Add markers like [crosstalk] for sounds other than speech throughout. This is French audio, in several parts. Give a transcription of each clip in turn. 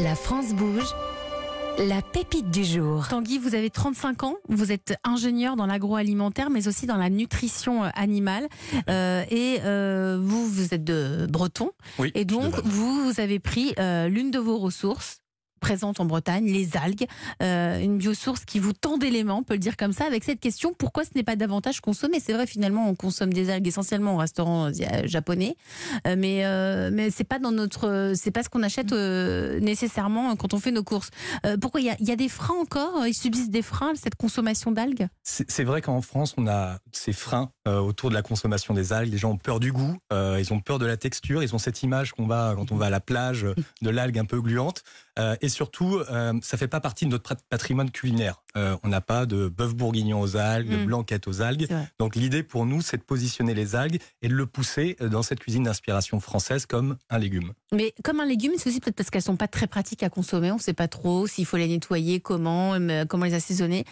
La France bouge. La pépite du jour. Tanguy, vous avez 35 ans, vous êtes ingénieur dans l'agroalimentaire, mais aussi dans la nutrition euh, animale. Euh, et euh, vous, vous êtes de Breton. Oui, Et donc, vous avez pris euh, l'une de vos ressources présentes en Bretagne, les algues, euh, une biosource qui vous tend d'éléments, on peut le dire comme ça, avec cette question pourquoi ce n'est pas davantage consommé? C'est vrai, finalement, on consomme des algues essentiellement au restaurant euh, japonais, euh, mais euh, mais c'est pas dans notre, c'est pas ce qu'on achète nécessairement quand on fait nos courses. Pourquoi? Il y a, y a des freins encore? Il subsiste des freins cette consommation d'algues? C'est vrai qu'en France, on a ces freins autour de la consommation des algues. Les gens ont peur du goût, ils ont peur de la texture, ils ont cette image qu'on va quand on va à la plage [laughs] de l'algue un peu gluante. Euh, et surtout, euh, ça fait pas partie de notre pat- patrimoine culinaire. Euh, on n'a pas de bœuf bourguignon aux algues, de Mm. blanquette aux algues. Donc l'idée pour nous, c'est de positionner les algues et de le pousser euh, dans cette cuisine d'inspiration française comme un légume. Mais comme un légume, c'est aussi peut-être parce qu'elles sont pas très pratiques à consommer. On ne sait pas trop s'il faut les nettoyer, comment, comment les assaisonner.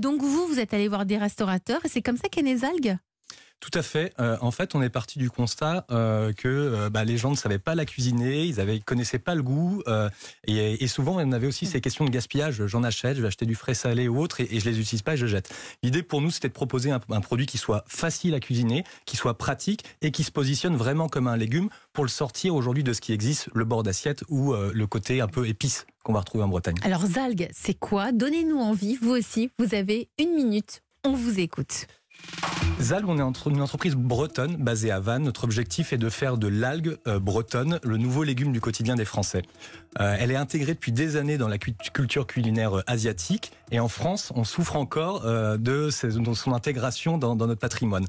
Donc vous, vous êtes allé voir des restaurateurs et c'est comme ça qu'est les algues? Tout à fait. Euh, en fait, on est parti du constat euh, que euh, bah, les gens ne savaient pas la cuisiner, ils avaient, ils connaissaient pas le goût, et, et souvent on avait aussi ces questions de gaspillage. J'en achète, je vais acheter du frais salé ou autre, et, et je les utilise pas et je jette. L'idée pour nous, c'était de proposer un, un produit qui soit facile à cuisiner, qui soit pratique et qui se positionne vraiment comme un légume pour le sortir aujourd'hui de ce qui existe, le bord d'assiette ou le côté un peu épice qu'on va retrouver en Bretagne. Alors algues, c'est quoi? Donnez-nous envie. Vous aussi, vous avez une minute. On vous écoute. Zalg, on est une entreprise bretonne basée à Vannes. Notre objectif est de faire de l'algue euh, bretonne le nouveau légume du quotidien des Français. Euh, elle est intégrée depuis des années dans la cu- culture culinaire euh, asiatique et en France, on souffre encore de, son intégration dans, notre patrimoine.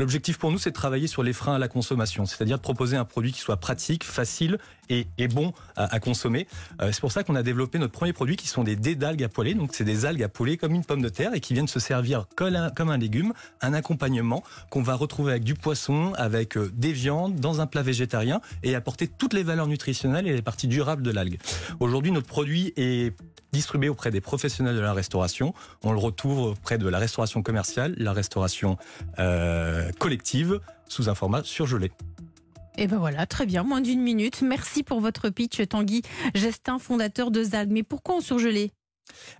L'objectif pour nous, c'est de travailler sur les freins à la consommation, c'est-à-dire de proposer un produit qui soit pratique, facile et, bon à, consommer. C'est pour ça qu'on a développé notre premier produit qui sont des dés d'algues à poêler. Donc, c'est des algues à poêler comme une pomme de terre et qui viennent se servir comme un légume, un accompagnement qu'on va retrouver avec du poisson, avec euh, des viandes, dans un plat végétarien et apporter toutes les valeurs nutritionnelles et les parties durables de l'algue. Aujourd'hui, notre produit est distribué auprès des professionnels de la restauration. On le retrouve auprès de la restauration commerciale, la restauration euh, collective, sous un format surgelé. Et ben voilà, très bien, moins d'une minute. Merci pour votre pitch, Tanguy Gestin, fondateur de Zalg. Mais pourquoi en surgelé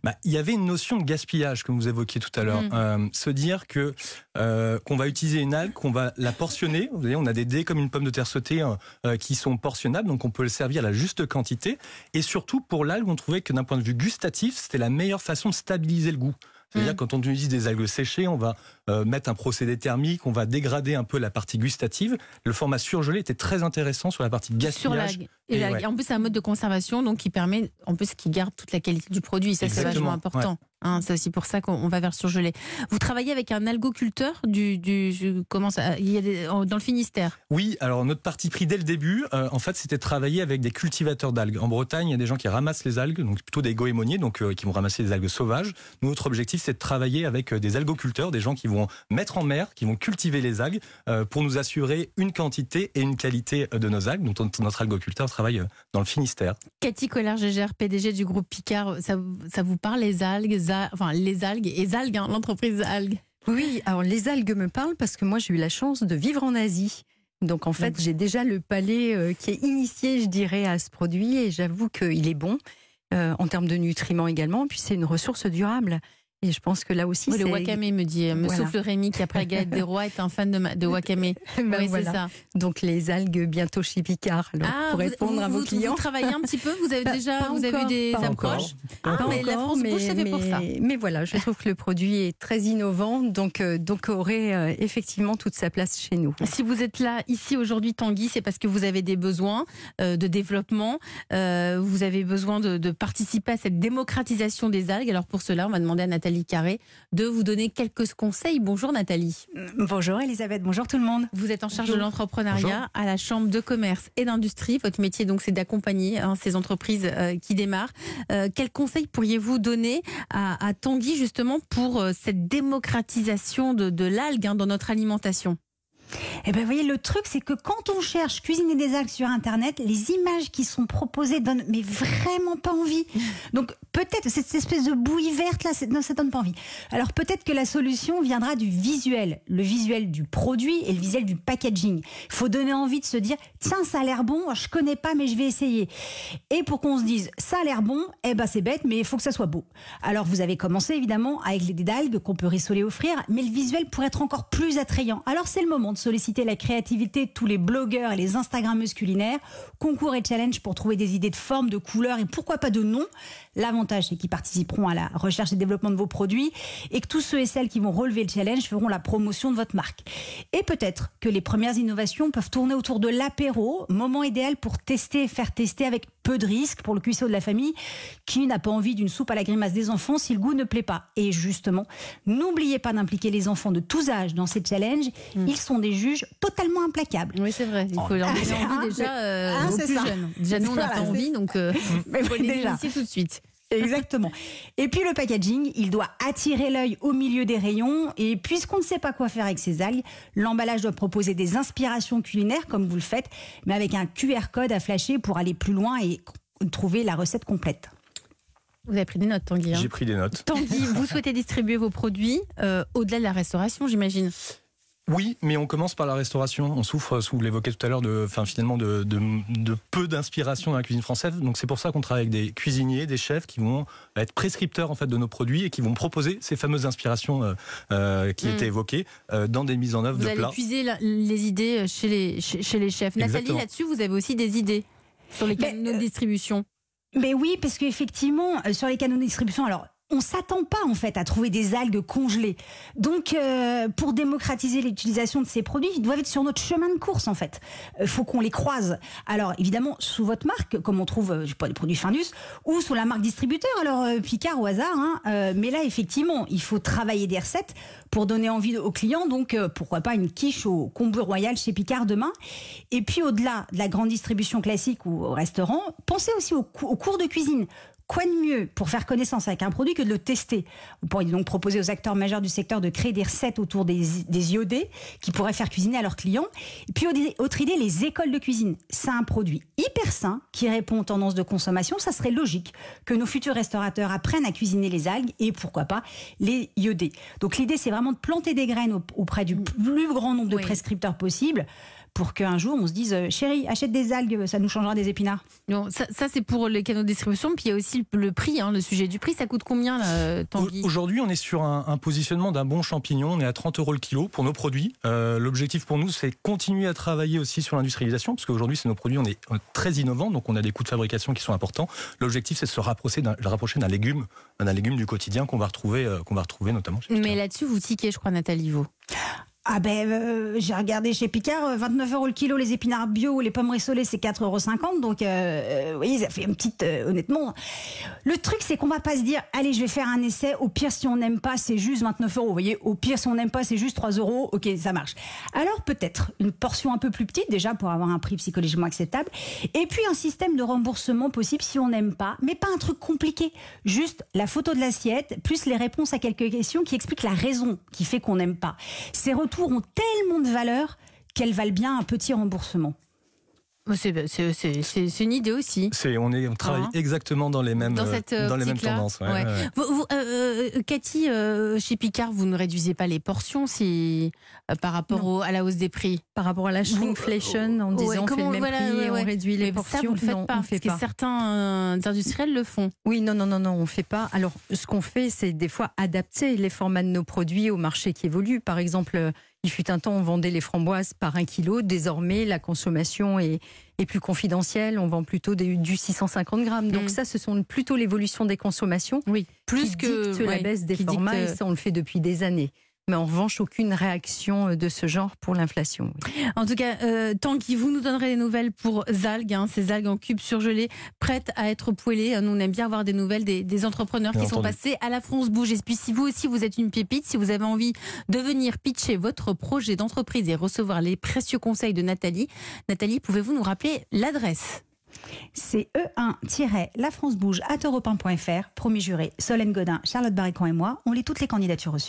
Bah, il y avait une notion de gaspillage comme vous évoquiez tout à l'heure. Mm. Euh, se dire que euh, qu'on va utiliser une algue, qu'on va la portionner. Vous voyez, on a des dés comme une pomme de terre sautée euh, qui sont portionnables, donc on peut le servir à la juste quantité. Et surtout pour l'algue, on trouvait que d'un point de vue gustatif, c'était la meilleure façon de stabiliser le goût. C'est-à-dire Mm. quand on utilise des algues séchées, on va euh, mettre un procédé thermique, on va dégrader un peu la partie gustative. Le format surgelé était très intéressant sur la partie Sur gaspillage. l'algue. Et Et ouais. En plus, c'est un mode de conservation donc qui permet, en plus, qui garde toute la qualité du produit. Ça, c'est vachement important. Hein, c'est aussi pour ça qu'on on va vers le surgelé. Vous travaillez avec un algoculteur du, comment ça, il y a des- dans le Finistère. Oui, alors notre parti pris dès le début, euh, en fait, c'était de travailler avec des cultivateurs d'algues. En Bretagne, il y a des gens qui ramassent les algues, donc plutôt des goémoniers, donc euh, qui vont ramasser des algues sauvages. Notre objectif, c'est de travailler avec euh, des algoculteurs, des gens qui vont mettre en mer, qui vont cultiver les algues euh, pour nous assurer une quantité et une qualité de nos algues. Donc notre- algoculteur travaille dans le Finistère. Cathy Collard-Gégère, PDG du groupe Picard, ça vous parle les algues, enfin les algues et Zalg, hein, l'entreprise Algues. Oui, alors les algues me parlent parce que moi j'ai eu la chance de vivre en Asie. Donc en fait, j'ai déjà le palais euh, qui est initié, je dirais, à ce produit et j'avoue qu'il est bon euh, en termes de nutriments également. Puis c'est une ressource durable. Et je pense que là aussi, Oui, le wakame me dit, me Voilà. souffle Rémi qui après la galette [laughs] des rois est un fan de, ma- de wakame. [laughs] Ben oui, voilà. c'est ça. Donc les algues bientôt chez Picard, alors, pour vous- répondre vous, à vos vous- clients. Vous travaillez un petit peu, vous avez Pas- déjà pas vous avez eu des approches. Ah, mais la France Bouge, ça fait pour ça. mais voilà, je trouve que le produit est très innovant, donc, euh, donc aurait euh, effectivement toute sa place chez nous. Si vous êtes là ici aujourd'hui, Tanguy, c'est parce que vous avez des besoins euh, de développement. vous avez besoin de, de participer à cette démocratisation des algues. Alors pour cela, on va demander à Nathalie Carré de vous donner quelques conseils. Bonjour Nathalie. Bonjour Elisabeth, bonjour tout le monde. Vous êtes en charge de l'entrepreneuriat à la Chambre de commerce et d'industrie. Votre métier donc c'est d'accompagner hein, ces entreprises euh, qui démarrent. Euh, quels conseils pourriez-vous donner à, à Tanguy justement pour euh, cette démocratisation de, de l'algue hein, dans notre alimentation? Eh ben, vous voyez, le truc, c'est que quand on cherche cuisiner des algues sur Internet, les images qui sont proposées donnent mais vraiment pas envie. Donc, peut-être, cette espèce de bouillie verte, là, non, ça donne pas envie. Alors, peut-être que la solution viendra du visuel. Le visuel du produit et le visuel du packaging. Il faut donner envie de se dire, tiens, ça a l'air bon, je connais pas, mais je vais essayer. Et pour qu'on se dise, ça a l'air bon, eh ben, c'est bête, mais il faut que ça soit beau. Alors, vous avez commencé, évidemment, avec les d'algues qu'on peut rissoler offrir, mais le visuel pourrait être encore plus attrayant. Alors, c'est le moment solliciter la créativité de tous les blogueurs et les Instagrammeuses culinaires, concours et challenge pour trouver des idées de forme, de couleurs et pourquoi pas de noms. L'avantage, c'est qu'ils participeront à la recherche et développement de vos produits et que tous ceux et celles qui vont relever le challenge feront la promotion de votre marque. Et peut-être que les premières innovations peuvent tourner autour de l'apéro, moment idéal pour tester et faire tester avec peu de risques pour le cuistot de la famille qui n'a pas envie d'une soupe à la grimace des enfants si le goût ne plaît pas. Et justement, n'oubliez pas d'impliquer les enfants de tous âges dans ces challenges. Ils sont des juges totalement implacables. Oui, c'est vrai. Il faut leur donner envie déjà euh, ah, aux c'est plus ça. jeunes. Déjà, nous, on n'a Voilà, pas envie, donc euh, [laughs] Mais il faut les déjà. tout de suite. Exactement. Et puis le packaging, il doit attirer l'œil au milieu des rayons. Et puisqu'on ne sait pas quoi faire avec ces algues, l'emballage doit proposer des inspirations culinaires, comme vous le faites, mais avec un QR code à flasher pour aller plus loin et trouver la recette complète. Vous avez pris des notes, Tanguy. hein J'ai pris des notes. Tanguy, vous souhaitez distribuer vos produits euh, au-delà de la restauration, j'imagine? Oui, mais on commence par la restauration. On souffre, vous l'évoquez tout à l'heure, de, enfin, finalement de, de, de peu d'inspiration dans la cuisine française. Donc c'est pour ça qu'on travaille avec des cuisiniers, des chefs qui vont être prescripteurs en fait de nos produits et qui vont proposer ces fameuses inspirations euh, euh, qui Mm. étaient évoquées euh, dans des mises en œuvre Vous de allez plats. puiser la- les idées chez les, chez, chez les chefs. Nathalie, là-dessus, vous avez aussi des idées sur les Mais, canaux de euh, distribution. Mais oui, parce qu'effectivement, euh, sur les canaux de distribution, alors. On s'attend pas en fait à trouver des algues congelées. Donc, euh, pour démocratiser l'utilisation de ces produits, ils doivent être sur notre chemin de course en fait. Il faut qu'on les croise. Alors, évidemment, sous votre marque, comme on trouve, euh, je pas, des produits Findus, ou sous la marque distributeur, alors euh, Picard au hasard. hein. Euh, mais là, effectivement, il faut travailler des recettes pour donner envie aux clients. Donc, euh, pourquoi pas une quiche au combo royal chez Picard demain. Et puis, au-delà de la grande distribution classique ou au restaurant, pensez aussi au, cou- au cours de cuisine. Quoi de mieux pour faire connaissance avec un produit que de le tester Vous pourriez donc proposer aux acteurs majeurs du secteur de créer des recettes autour des, des iodés qui pourraient faire cuisiner à leurs clients. Et puis, autre idée, les écoles de cuisine. C'est un produit hyper sain qui répond aux tendances de consommation. Ça serait logique que nos futurs restaurateurs apprennent à cuisiner les algues et pourquoi pas les iodés. Donc, l'idée, c'est vraiment de planter des graines au- auprès du plus grand nombre de Oui. prescripteurs possible pour qu'un jour on se dise euh, chérie achète des algues ça nous changera des épinards Non, ça, ça, c'est pour les canaux de distribution. Puis il y a aussi le, prix, hein, le sujet du prix. Ça coûte combien, là, euh, Tanguy Aujourd'hui, on est sur un, un positionnement d'un bon champignon. On est à 30 euros le kilo pour nos produits. Euh, L'objectif pour nous, c'est continuer à travailler aussi sur l'industrialisation, parce qu'aujourd'hui, c'est nos produits, on est très innovants, donc on a des coûts de fabrication qui sont importants. L'objectif, c'est de se rapprocher d'un rapprocher d'un légume, d'un légume du quotidien qu'on va retrouver, euh, qu'on va retrouver notamment. Chez Mais là-dessus, vous tiquez, je crois, Nathalie Vaux. Ah ben euh, j'ai regardé chez Picard euh, 29 euros le kilo les épinards bio les pommes rissolées c'est 4,50 euros donc euh, euh, vous voyez ça fait une petite euh, honnêtement. Le truc c'est qu'on va pas se dire allez je vais faire un essai. Au pire si on n'aime pas c'est juste 29 euros. Vous voyez au pire si on n'aime pas c'est juste 3 euros. Ok ça marche. Alors peut-être une portion un peu plus petite déjà pour avoir un prix psychologiquement acceptable. Et puis un système de remboursement possible si on n'aime pas. Mais pas un truc compliqué. Juste la photo de l'assiette plus les réponses à quelques questions qui expliquent la raison qui fait qu'on n'aime pas. Ces retours ont tellement de valeur qu'elles valent bien un petit remboursement C'est une idée aussi. On, est, on travaille Hein exactement dans les mêmes, Dans euh, cette euh, dans les mêmes tendances. ouais, Ouais. ouais, ouais. Vous- vous, euh, Cathy, euh, chez Picard, vous ne réduisez pas les portions si, euh, par rapport au- à la hausse des prix? Par rapport à la shrinkflation, en Ouais, disant on fait le même voilà, prix ouais, ouais. réduit les portions. Ça, vous ne le faites non, pas. on fait parce pas. que certains euh, industriels le font. Oui, non, non, non, non, on fait pas. Alors, ce qu'on fait, c'est des fois adapter les formats de nos produits au marché qui évolue. Par exemple, euh, il fut un temps, on vendait les framboises par un kilo. Désormais, la consommation est, est plus confidentielle. On vend plutôt des- du 650 grammes. Donc Mm. ça, ce sont plutôt l'évolution des consommations Oui, plus qui que dicte la ouais, baisse des formats. dicte- Et ça, on le fait depuis des années. Mais en revanche, aucune réaction de ce genre pour l'inflation. oui. En tout cas, euh, Tanguy, vous nous donnerez des nouvelles pour Zalg, hein, ces algues en cubes surgelées, prêtes à être poêlées. Nous, on aime bien avoir des nouvelles des, des entrepreneurs Bien qui sont passés à la France Bouge. Et puis, si vous aussi, vous êtes une pépite, si vous avez envie de venir pitcher votre projet d'entreprise et recevoir les précieux conseils de Nathalie, Nathalie, pouvez-vous nous rappeler l'adresse? C'est E1-lafrancebouge à europe1.fr. Promis juré, Solène Godin, Charlotte Barricon et moi, on lit toutes les candidatures reçues.